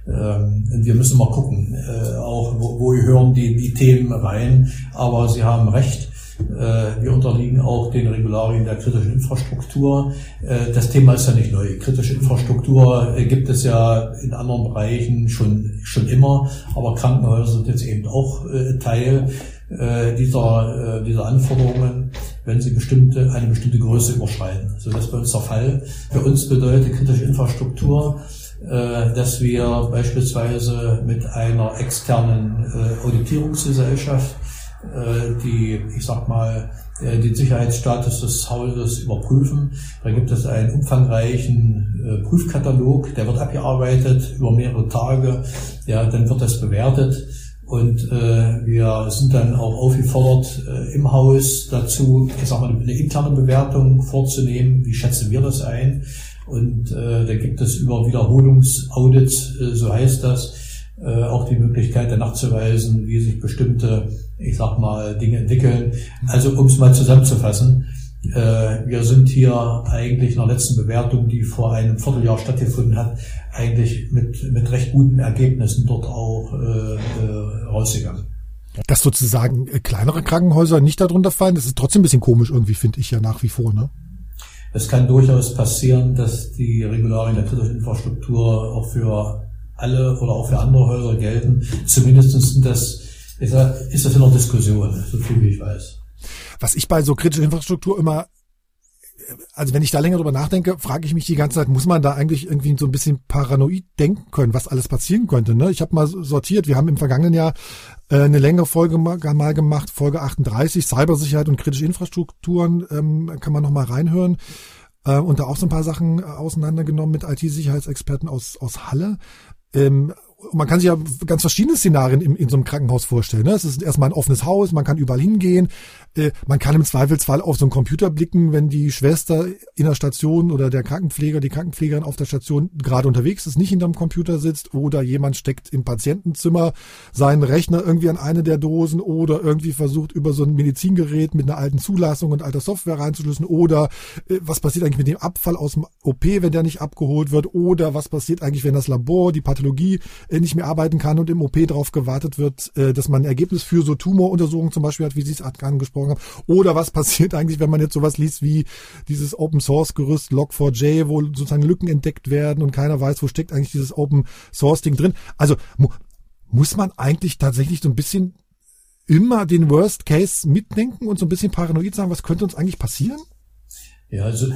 Ähm, wir müssen mal gucken, äh, auch wo, wo hören die, die Themen rein. Aber Sie haben recht. Äh, wir unterliegen auch den Regularien der kritischen Infrastruktur. Äh, das Thema ist ja nicht neu. Kritische Infrastruktur äh, gibt es ja in anderen Bereichen schon, schon immer, aber Krankenhäuser sind jetzt eben auch Teil. dieser, dieser Anforderungen, wenn sie bestimmte, eine bestimmte Größe überschreiten. So, das ist bei uns der Fall. Für uns bedeutet kritische Infrastruktur, dass wir beispielsweise mit einer externen Auditierungsgesellschaft, die, ich sag mal, äh, den Sicherheitsstatus des Hauses überprüfen. Da gibt es einen umfangreichen äh, Prüfkatalog, der wird abgearbeitet über mehrere Tage. Ja, dann wird das bewertet und äh, wir sind dann auch aufgefordert, äh, im Haus dazu, ich sag mal, eine interne Bewertung vorzunehmen. Wie schätzen wir das ein? Und äh, da gibt es über Wiederholungsaudits, äh, so heißt das, äh, auch die Möglichkeit, danach zu weisen, wie sich bestimmte ich sag mal, Dinge entwickeln. Also um es mal zusammenzufassen, äh, wir sind hier eigentlich der letzten Bewertung, die vor einem Vierteljahr stattgefunden hat, eigentlich mit, mit recht guten Ergebnissen dort auch äh, äh, rausgegangen. Dass sozusagen äh, kleinere Krankenhäuser nicht darunter fallen, das ist trotzdem ein bisschen komisch irgendwie, finde ich ja nach wie vor. Ne? Es kann durchaus passieren, dass die Regularien der kritischen Infrastruktur auch für alle oder auch für andere Häuser gelten. Zumindest das ist, ist das in der Diskussion, so viel wie ich weiß. Was ich bei so kritischer Infrastruktur immer also wenn ich da länger drüber nachdenke, frage ich mich die ganze Zeit, muss man da eigentlich irgendwie so ein bisschen paranoid denken können, was alles passieren könnte? Ne? Ich habe mal sortiert, wir haben im vergangenen Jahr äh, eine längere Folge mal, mal gemacht, Folge 38, Cybersicherheit und kritische Infrastrukturen, ähm, kann man nochmal reinhören. Äh, und da auch so ein paar Sachen äh, auseinandergenommen mit IT-Sicherheitsexperten aus, aus Halle. Ähm, man kann sich ja ganz verschiedene Szenarien in, in so einem Krankenhaus vorstellen. Ne? Es ist erstmal ein offenes Haus, man kann überall hingehen. Äh, man kann im Zweifelsfall auf so einen Computer blicken, wenn die Schwester in der Station oder der Krankenpfleger, die Krankenpflegerin auf der Station gerade unterwegs ist, nicht hinterm Computer sitzt oder jemand steckt im Patientenzimmer seinen Rechner irgendwie an eine der Dosen oder irgendwie versucht über so ein Medizingerät mit einer alten Zulassung und alter Software reinzuschlüssen oder äh, was passiert eigentlich mit dem Abfall aus dem OP, wenn der nicht abgeholt wird oder was passiert eigentlich, wenn das Labor, die Pathologie nicht mehr arbeiten kann und im OP darauf gewartet wird, äh, dass man ein Ergebnis für so Tumoruntersuchungen zum Beispiel hat, wie Sie es angesprochen haben. Oder was passiert eigentlich, wenn man jetzt sowas liest wie dieses Open Source Gerüst Log4j, wo sozusagen Lücken entdeckt werden und keiner weiß, wo steckt eigentlich dieses Open Source Ding drin. Also mu muss man eigentlich tatsächlich so ein bisschen immer den Worst Case mitdenken und so ein bisschen paranoid sein, was könnte uns eigentlich passieren? Ja, also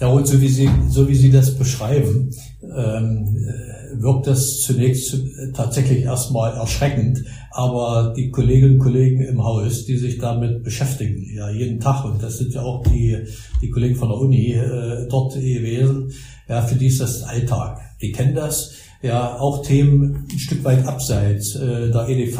ja, und so wie Sie, so wie Sie das beschreiben, ähm, äh, wirkt das zunächst tatsächlich erstmal erschreckend. Aber die Kolleginnen und Kollegen im Haus, die sich damit beschäftigen, ja, jeden Tag, und das sind ja auch die, die Kollegen von der Uni äh, dort gewesen, ja, für die ist das Alltag. Die kennen das. Ja, auch Themen ein Stück weit abseits äh, der EDV,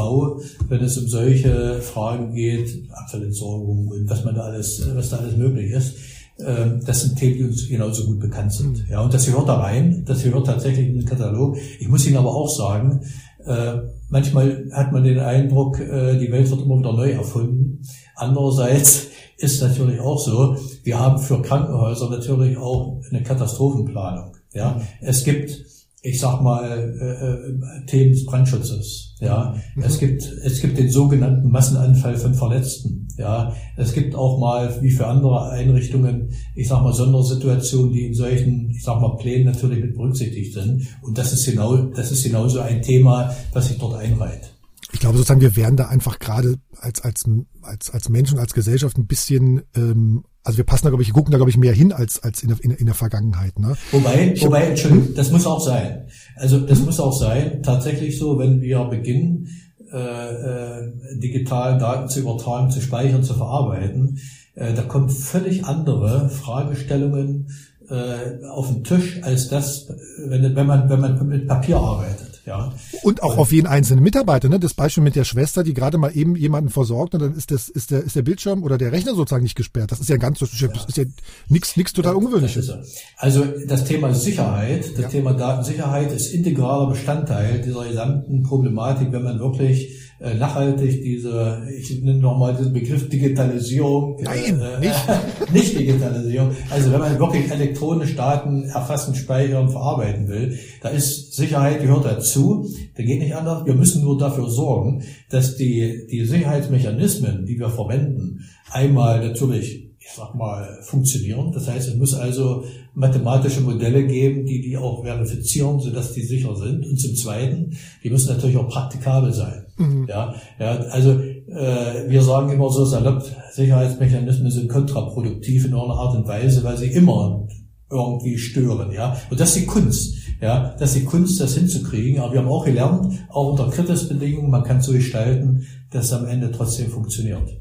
wenn es um solche Fragen geht, Abfallentsorgung und was man da alles, was da alles möglich ist das sind Themen, die uns genauso gut bekannt sind. Mhm. Ja, und das gehört da rein, das gehört tatsächlich in den Katalog. Ich muss Ihnen aber auch sagen, äh, manchmal hat man den Eindruck, äh, die Welt wird immer wieder neu erfunden. Andererseits ist natürlich auch so, wir haben für Krankenhäuser natürlich auch eine Katastrophenplanung. Ja, mhm. es gibt ich sag mal, äh, äh, Themen des Brandschutzes. Ja, mhm. es gibt es gibt den sogenannten Massenanfall von Verletzten. Ja, es gibt auch mal wie für andere Einrichtungen, ich sag mal Sondersituationen, die in solchen, ich sag mal Plänen natürlich mit berücksichtigt sind. Und das ist genau das ist genauso ein Thema, was sich dort einreiht. Ich glaube sozusagen, wir werden da einfach gerade als als als als Menschen, als Gesellschaft ein bisschen ähm, also wir passen da, glaube ich, gucken da, glaube ich, mehr hin als, als in, der, in, in der Vergangenheit. Ne? Wobei, ich wobei, Entschuldigung, das muss auch sein. Also das muss auch sein, tatsächlich so, wenn wir beginnen, äh, äh, digital Daten zu übertragen, zu speichern, zu verarbeiten, äh, da kommen völlig andere Fragestellungen äh, auf den Tisch als das, wenn, wenn man wenn man mit Papier arbeitet. Ja. Und auch auf jeden einzelnen Mitarbeiter, ne? Das Beispiel mit der Schwester, die gerade mal eben jemanden versorgt und dann ist das, ist der, ist der Bildschirm oder der Rechner sozusagen nicht gesperrt. Das ist ja ganz, das ist ja, das ist ja nichts, nichts total Ungewöhnliches. Das also das Thema Sicherheit, das ja. Thema Datensicherheit ist integraler Bestandteil dieser gesamten Problematik, wenn man wirklich äh, nachhaltig diese, ich nenne nochmal diesen Begriff Digitalisierung. Äh, Nein, äh, nicht. nicht Digitalisierung. Also wenn man wirklich elektronisch Daten erfassen, speichern, verarbeiten will, da ist Sicherheit gehört dazu. Da geht nicht anders. Wir müssen nur dafür sorgen, dass die, die Sicherheitsmechanismen, die wir verwenden, einmal natürlich ich sag mal, funktionieren. Das heißt, es muss also mathematische Modelle geben, die die auch verifizieren, sodass die sicher sind. Und zum Zweiten, die müssen natürlich auch praktikabel sein. Mhm. Ja, ja, also äh, wir sagen immer so salopp, Sicherheitsmechanismen sind kontraproduktiv in einer Art und Weise, weil sie immer irgendwie stören, ja. Und das ist die Kunst, ja. Das ist die Kunst, das hinzukriegen. Aber wir haben auch gelernt, auch unter Kritisbedingungen, man kann so gestalten, dass es am Ende trotzdem funktioniert.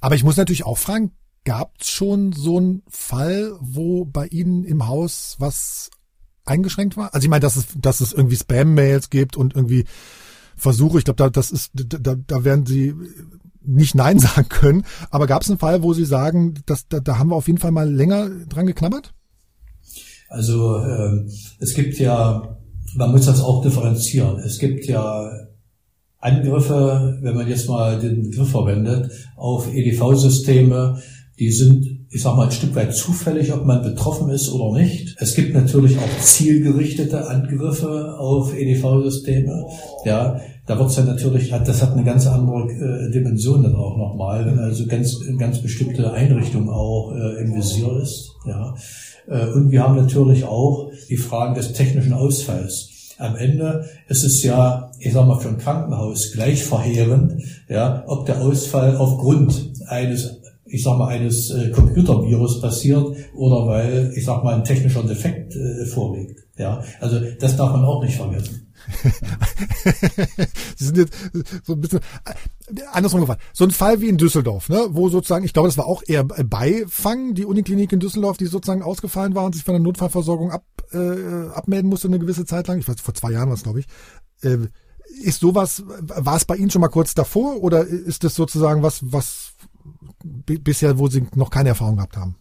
Aber ich muss natürlich auch fragen, gab es schon so einen Fall, wo bei Ihnen im Haus was eingeschränkt war? Also ich meine, dass es, dass es irgendwie Spam-Mails gibt und irgendwie Versuche, ich glaube, da, das ist, da, da werden Sie nicht Nein sagen können. Aber gab es einen Fall, wo Sie sagen, dass, da, da haben wir auf jeden Fall mal länger dran geknabbert? Also ähm, es gibt ja, man muss das auch differenzieren. Es gibt ja Angriffe, wenn man jetzt mal den Begriff verwendet, auf EDV-Systeme, die sind, ich sag mal, ein Stück weit zufällig, ob man betroffen ist oder nicht. Es gibt natürlich auch zielgerichtete Angriffe auf EDV-Systeme. Ja, da wird's ja natürlich, das hat eine ganz andere äh, Dimension dann auch nochmal, wenn also ganz, ganz bestimmte Einrichtung auch äh, im Visier ist. Ja. Äh, und wir haben natürlich auch die Fragen des technischen Ausfalls. Am Ende ist es ja, ich sag mal, für ein Krankenhaus gleich verheerend, ja, ob der Ausfall aufgrund eines, ich sag mal, eines äh, Computervirus passiert oder weil, ich sag mal, ein technischer Defekt äh, vorliegt. Ja, also das darf man auch nicht vergessen. Sie sind jetzt so ein bisschen äh, andersrum gefallen. So ein Fall wie in Düsseldorf, ne, wo sozusagen, ich glaube, das war auch eher Beifang, die Uniklinik in Düsseldorf, die sozusagen ausgefallen war und sich von der Notfallversorgung ab, äh, abmelden musste eine gewisse Zeit lang. Ich weiß, vor zwei Jahren war es, glaube ich. Äh, ist sowas, war es bei Ihnen schon mal kurz davor oder ist das sozusagen was, was bisher, wo Sie noch keine Erfahrung gehabt haben?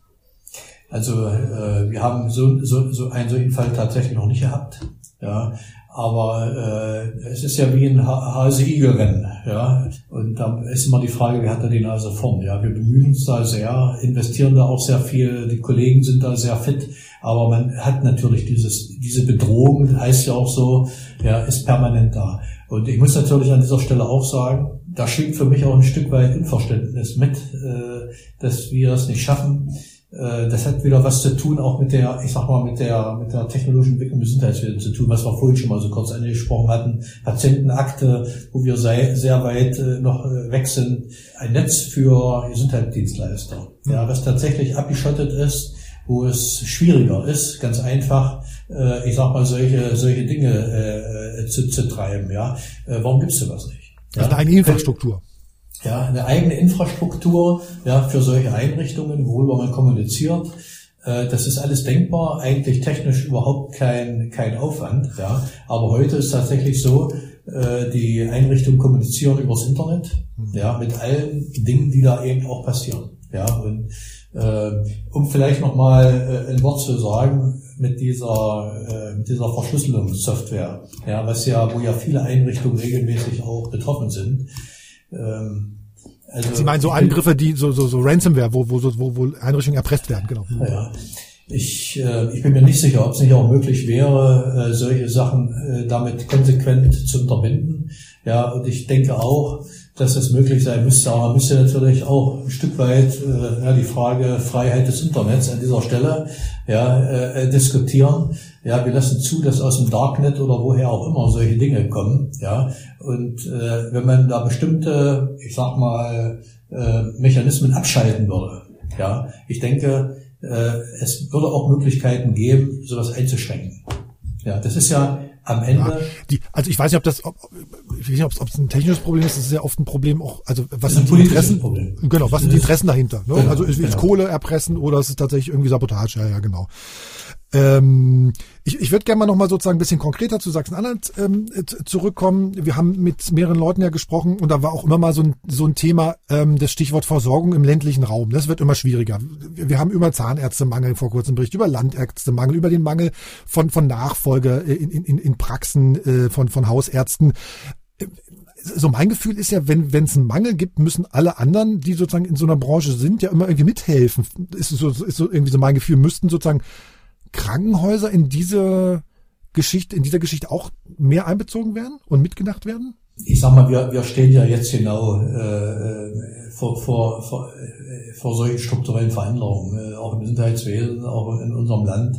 Also äh, wir haben so, so, so einen solchen Fall tatsächlich noch nicht gehabt. Ja, aber äh, es ist ja wie ein Hase-Igel-Rennen, ja. Und da ist immer die Frage, wer hat da die Nase vorn? Ja, wir bemühen uns da sehr, investieren da auch sehr viel, die Kollegen sind da sehr fit, aber man hat natürlich dieses, diese Bedrohung, heißt ja auch so, ja, ist permanent da. Und ich muss natürlich an dieser Stelle auch sagen, da schwingt für mich auch ein Stück weit Unverständnis mit, äh, dass wir es nicht schaffen, äh, das hat wieder was zu tun, auch mit der, ich sag mal, mit der, mit der technologischen Entwicklung im Gesundheitswesen zu tun, was wir vorhin schon mal so kurz angesprochen hatten. Patientenakte, wo wir sehr, sehr weit äh, noch weg sind. Ein Netz für Gesundheitsdienstleister. Ja, was tatsächlich abgeschottet ist, wo es schwieriger ist, ganz einfach, ich sag mal, solche, solche Dinge zu, zu treiben, ja. Warum gibt's sowas nicht? Ja? Also eine Infrastruktur ja, eine eigene Infrastruktur ja, für solche Einrichtungen, worüber man kommuniziert. Äh, das ist alles denkbar, eigentlich technisch überhaupt kein, kein Aufwand. Ja. Aber heute ist tatsächlich so, äh, die Einrichtungen kommunizieren übers Internet, mhm. ja, mit allen Dingen, die da eben auch passieren. Ja, und äh, um vielleicht nochmal äh, ein Wort zu sagen, mit dieser, äh, mit dieser Verschlüsselungssoftware, ja, was ja, wo ja viele Einrichtungen regelmäßig auch betroffen sind, ähm, also Sie meinen so Angriffe, die so, so, so Ransomware, wo, wo, wo, wo Einrichtungen erpresst werden, genau. Ja, ich, äh, ich bin mir nicht sicher, ob es nicht auch möglich wäre, äh, solche Sachen äh, damit konsequent zu unterbinden. Ja, und ich denke auch, dass es möglich sein müsste. Aber man müsste natürlich auch ein Stück weit äh, ja, die Frage Freiheit des Internets an dieser Stelle ja, äh, diskutieren. Ja, wir lassen zu, dass aus dem Darknet oder woher auch immer solche Dinge kommen. Ja, und äh, wenn man da bestimmte, ich sag mal, äh, Mechanismen abschalten würde, ja, ich denke, es würde auch Möglichkeiten geben, sowas einzuschränken. Ja, das ist ja am Ende. Ja, die, also ich weiß nicht, ob das, ob, ich weiß nicht, ob es ein technisches Problem ist, das ist ja oft ein Problem auch, also was sind die Interessen? Problem. Genau, was sind die Interessen dahinter? Ne? Genau, also ist es genau. Kohle erpressen oder ist es tatsächlich irgendwie Sabotage? Ja, ja, genau. Ähm, ich ich würde gerne mal nochmal sozusagen ein bisschen konkreter zu Sachsen-Anhalt ähm, zurückkommen. Wir haben mit mehreren Leuten ja gesprochen und da war auch immer mal so ein, so ein Thema, ähm, das Stichwort Versorgung im ländlichen Raum. Das wird immer schwieriger. Wir haben über Zahnärztemangel vor kurzem Bericht, über Landärztemangel, über den Mangel von, von Nachfolge in, in, in Praxen äh, von, von Hausärzten so mein Gefühl ist ja, wenn wenn es einen Mangel gibt, müssen alle anderen, die sozusagen in so einer Branche sind, ja immer irgendwie mithelfen. Ist so, ist so irgendwie so mein Gefühl, müssten sozusagen Krankenhäuser in diese Geschichte, in dieser Geschichte auch mehr einbezogen werden und mitgedacht werden? Ich sag mal, wir, wir stehen ja jetzt genau äh, vor, vor, vor, äh, vor solchen strukturellen Veränderungen, äh, auch im Gesundheitswesen, auch in unserem Land.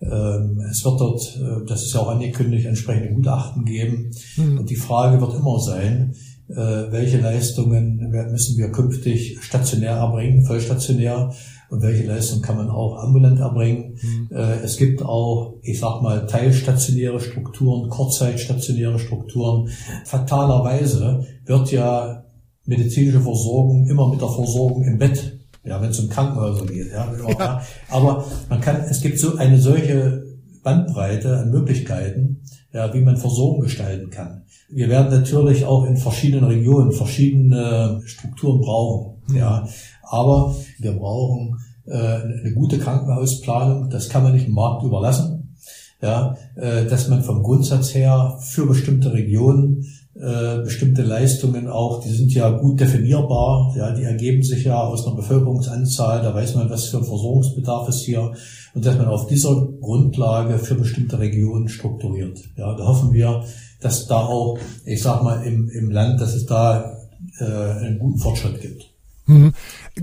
Ähm, es wird dort, äh, das ist ja auch angekündigt, entsprechende Gutachten geben. Mhm. Und die Frage wird immer sein, äh, welche Leistungen müssen wir künftig stationär erbringen, vollstationär und welche Leistung kann man auch ambulant erbringen. Mhm. Äh, es gibt auch, ich sag mal, teilstationäre Strukturen, kurzzeitstationäre Strukturen. Fatalerweise wird ja medizinische Versorgung immer mit der Versorgung im Bett ja, wenn es um Krankenhäuser geht. Ja, ja. Aber man kann, es gibt so eine solche Bandbreite an Möglichkeiten, ja, wie man Versorgung gestalten kann. Wir werden natürlich auch in verschiedenen Regionen verschiedene Strukturen brauchen. Mhm. Ja, aber wir brauchen äh, eine gute Krankenhausplanung. Das kann man nicht dem Markt überlassen. Ja, äh, dass man vom Grundsatz her für bestimmte Regionen äh, bestimmte Leistungen auch, die sind ja gut definierbar, ja, die ergeben sich ja aus einer Bevölkerungsanzahl, da weiß man, was für ein Versorgungsbedarf ist hier und dass man auf dieser Grundlage für bestimmte Regionen strukturiert. Ja, da hoffen wir, dass da auch, ich sag mal, im, im Land, dass es da äh, einen guten Fortschritt gibt. Mhm.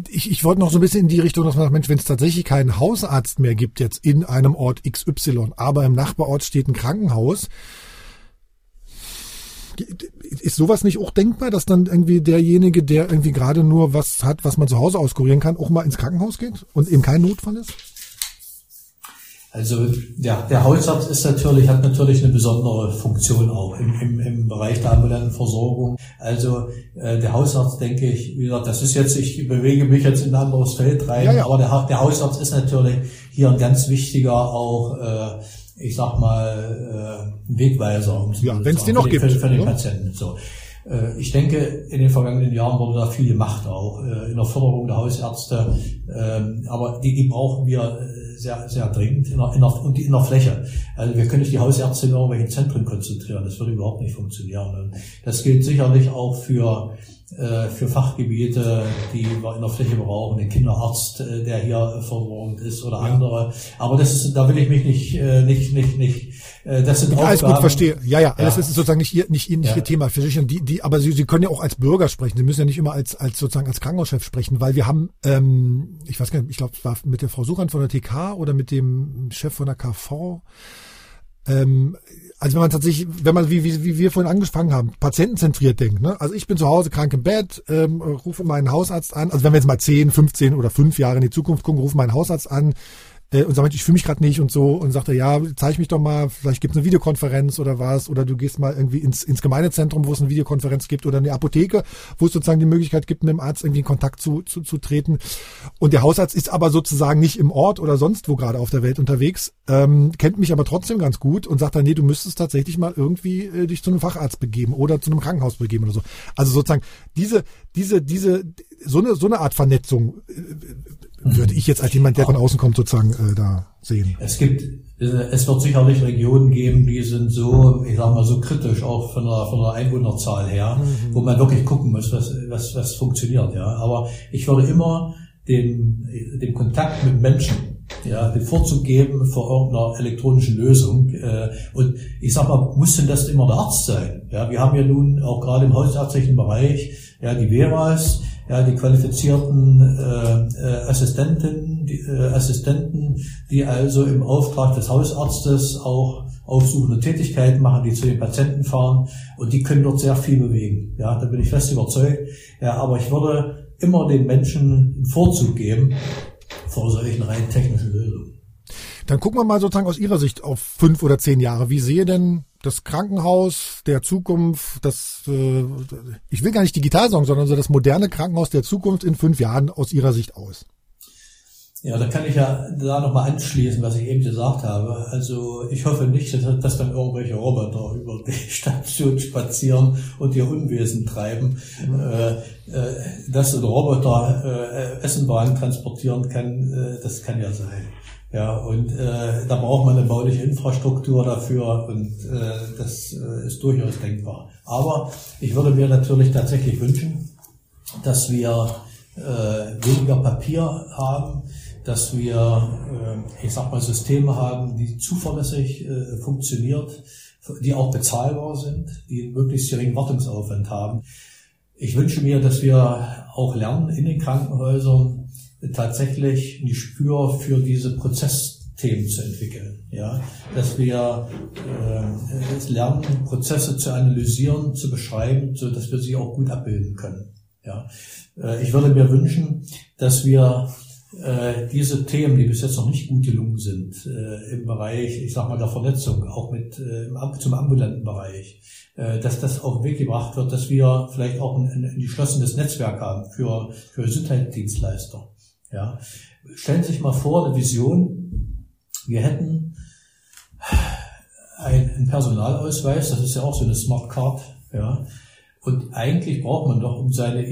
Ich, ich wollte noch so ein bisschen in die Richtung, dass man sagt, Mensch, wenn es tatsächlich keinen Hausarzt mehr gibt jetzt in einem Ort XY, aber im Nachbarort steht ein Krankenhaus, ist sowas nicht auch denkbar, dass dann irgendwie derjenige, der irgendwie gerade nur was hat, was man zu Hause auskurieren kann, auch mal ins Krankenhaus geht und eben kein Notfall ist? Also der, der Hausarzt ist natürlich, hat natürlich eine besondere Funktion auch im, im, im Bereich der ambulanten Versorgung. Also äh, der Hausarzt, denke ich, wie gesagt, das ist jetzt, ich bewege mich jetzt in ein anderes Feld rein, ja, ja. aber der, der Hausarzt ist natürlich hier ein ganz wichtiger auch äh, ich sag mal, äh, Wegweiser. Um ja, wenn es den noch gibt. Für, für den oder? Patienten. So. Äh, ich denke, in den vergangenen Jahren wurde da viel gemacht, auch äh, in der Förderung der Hausärzte. Ähm, aber die, die brauchen wir sehr, sehr dringend in der, in der, und in der Fläche. Also wir können nicht die Hausärzte in irgendwelchen Zentren konzentrieren. Das würde überhaupt nicht funktionieren. Und das gilt sicherlich auch für äh, für Fachgebiete, die wir in der Fläche brauchen, den Kinderarzt, äh, der hier versorgt ist oder andere. Aber das ist, da will ich mich nicht, äh, nicht, nicht, nicht. Das sind Alles Aufgaben. gut, verstehe. Ja, ja, alles ja. ist sozusagen nicht ihr, nicht ihr, nicht ja. ihr Thema. Sich die, die, aber Sie, Sie können ja auch als Bürger sprechen. Sie müssen ja nicht immer als, als sozusagen als Krankenhauschef sprechen, weil wir haben, ähm, ich weiß gar nicht, ich glaube, es war mit der Frau Suchand von der TK oder mit dem Chef von der KV. Ähm, also wenn man tatsächlich, wenn man, wie, wie, wie wir vorhin angefangen haben, patientenzentriert denkt, ne? Also ich bin zu Hause krank im Bett, ähm, rufe meinen Hausarzt an, also wenn wir jetzt mal 10, 15 oder 5 Jahre in die Zukunft gucken, rufe meinen Hausarzt an, äh, und sagt, ich fühle mich gerade nicht und so und sagte, ja, zeig mich doch mal, vielleicht gibt es eine Videokonferenz oder was oder du gehst mal irgendwie ins, ins Gemeindezentrum, wo es eine Videokonferenz gibt oder eine Apotheke, wo es sozusagen die Möglichkeit gibt, mit dem Arzt irgendwie in Kontakt zu, zu, zu treten. Und der Hausarzt ist aber sozusagen nicht im Ort oder sonst wo gerade auf der Welt unterwegs, ähm, kennt mich aber trotzdem ganz gut und sagt dann, nee, du müsstest tatsächlich mal irgendwie äh, dich zu einem Facharzt begeben oder zu einem Krankenhaus begeben oder so. Also sozusagen diese, diese, diese, so eine, so eine Art Vernetzung äh, würde ich jetzt als jemand, der von außen kommt, sozusagen äh, da sehen. Es gibt, es wird sicherlich Regionen geben, die sind so, ich sag mal, so kritisch auch von der, von der Einwohnerzahl her, mhm. wo man wirklich gucken muss, was, was, was funktioniert, ja. Aber ich würde immer den, den Kontakt mit Menschen ja, den Vorzug geben vor irgendeiner elektronischen Lösung. Äh, und ich sag mal, muss denn das immer der Arzt sein? Ja, wir haben ja nun auch gerade im hausärztlichen Bereich ja die Veras, ja, die qualifizierten äh, äh, Assistenten, die, äh, Assistenten, die also im Auftrag des Hausarztes auch aufsuchende Tätigkeiten machen, die zu den Patienten fahren und die können dort sehr viel bewegen. Ja, da bin ich fest überzeugt. Ja, aber ich würde immer den Menschen einen Vorzug geben vor solchen rein technischen Lösungen. Dann gucken wir mal sozusagen aus Ihrer Sicht auf fünf oder zehn Jahre. Wie sehe denn das Krankenhaus der Zukunft, das, äh, ich will gar nicht digital sagen, sondern so das moderne Krankenhaus der Zukunft in fünf Jahren aus Ihrer Sicht aus? Ja, da kann ich ja da nochmal anschließen, was ich eben gesagt habe. Also ich hoffe nicht, dass, dass dann irgendwelche Roboter über die Station spazieren und ihr Unwesen treiben. Mhm. Äh, dass ein Roboter äh, Essenwagen transportieren kann, äh, das kann ja sein. Ja, und äh, da braucht man eine bauliche Infrastruktur dafür und äh, das äh, ist durchaus denkbar. Aber ich würde mir natürlich tatsächlich wünschen, dass wir äh, weniger Papier haben, dass wir, äh, ich sag mal, Systeme haben, die zuverlässig äh, funktioniert, die auch bezahlbar sind, die einen möglichst geringen Wartungsaufwand haben. Ich wünsche mir, dass wir auch lernen in den Krankenhäusern, tatsächlich ein Gespür für diese Prozess Themen zu entwickeln, ja, dass wir äh, lernen, Prozesse zu analysieren, zu beschreiben, so dass wir sie auch gut abbilden können. Ja, äh, ich würde mir wünschen, dass wir diese Themen, die bis jetzt noch nicht gut gelungen sind, äh, im Bereich, ich sag mal, der Vernetzung, auch mit äh, zum ambulanten Bereich, äh, dass das auf den Weg gebracht wird, dass wir vielleicht auch ein, ein geschlossenes Netzwerk haben für, für Gesundheitsdienstleister. Ja. Stellen Sie sich mal vor, eine Vision, wir hätten einen Personalausweis, das ist ja auch so eine Smart Card, ja. Und eigentlich braucht man doch, um seine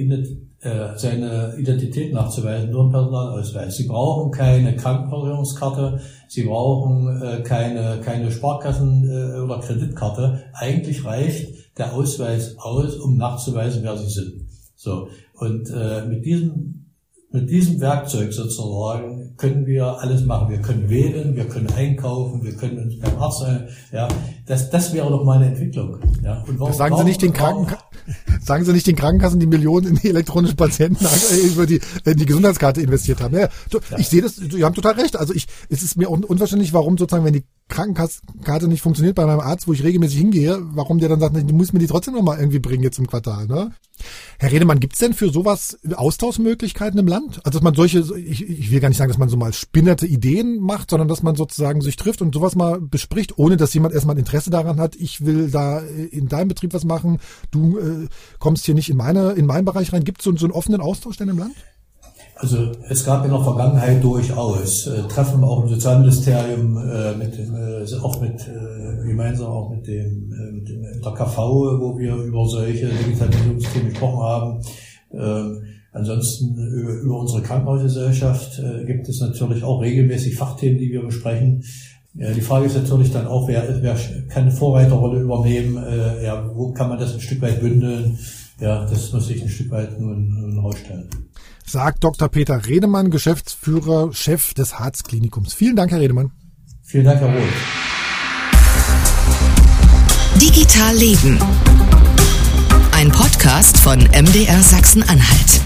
äh, seine Identität nachzuweisen, nur einen Personalausweis. Sie brauchen keine Krankenversicherungskarte, Sie brauchen äh, keine, keine Sparkassen- äh, oder Kreditkarte. Eigentlich reicht der Ausweis aus, um nachzuweisen, wer Sie sind. So. Und äh, mit diesem mit diesem Werkzeug sozusagen können wir alles machen. Wir können wählen, wir können einkaufen, wir können uns beim Arzt sein. Ja, das, das wäre doch mal eine Entwicklung. Ja. Und warum, sagen Sie nicht den Kranken, sagen Sie nicht den Krankenkassen, die Millionen in die elektronischen Patienten äh, über die, in die Gesundheitskarte investiert haben. Ja, ich sehe das, Sie haben total recht. Also ich, es ist mir unverständlich, warum sozusagen, wenn die Krankenkarte nicht funktioniert bei meinem Arzt, wo ich regelmäßig hingehe, warum der dann sagt, du musst mir die trotzdem nochmal irgendwie bringen jetzt im Quartal. Ne? Herr Redemann, gibt es denn für sowas Austauschmöglichkeiten im Land? Also dass man solche, ich, ich will gar nicht sagen, dass man so mal spinnerte Ideen macht, sondern dass man sozusagen sich trifft und sowas mal bespricht, ohne dass jemand erstmal Interesse daran hat, ich will da äh, in deinem Betrieb was machen, du äh, kommst hier nicht in meine, in meinen Bereich rein. Gibt es so, so einen offenen Austausch denn im Land? Also es gab in der Vergangenheit durchaus äh, Treffen auch im Sozialministerium äh, mit dem, äh, auch mit äh, gemeinsam auch mit dem, äh, mit dem der KV, wo wir über solche Digitalisierungsthemen gesprochen haben. Ähm, ansonsten über, über unsere Krankenhausgesellschaft äh, gibt es natürlich auch regelmäßig Fachthemen, die wir besprechen. Die Frage ist natürlich dann auch, wer, wer kann eine Vorreiterrolle übernehmen? Äh, ja, wo kann man das ein Stück weit bündeln? Ja, das muss sich ein Stück weit nun, nun herausstellen sagt Dr. Peter Redemann, Geschäftsführer, Chef des Harzklinikums. Vielen Dank, Herr Redemann. Vielen Dank, Herr Roth. Digital Leben. Ein Podcast von MDR Sachsen-Anhalt.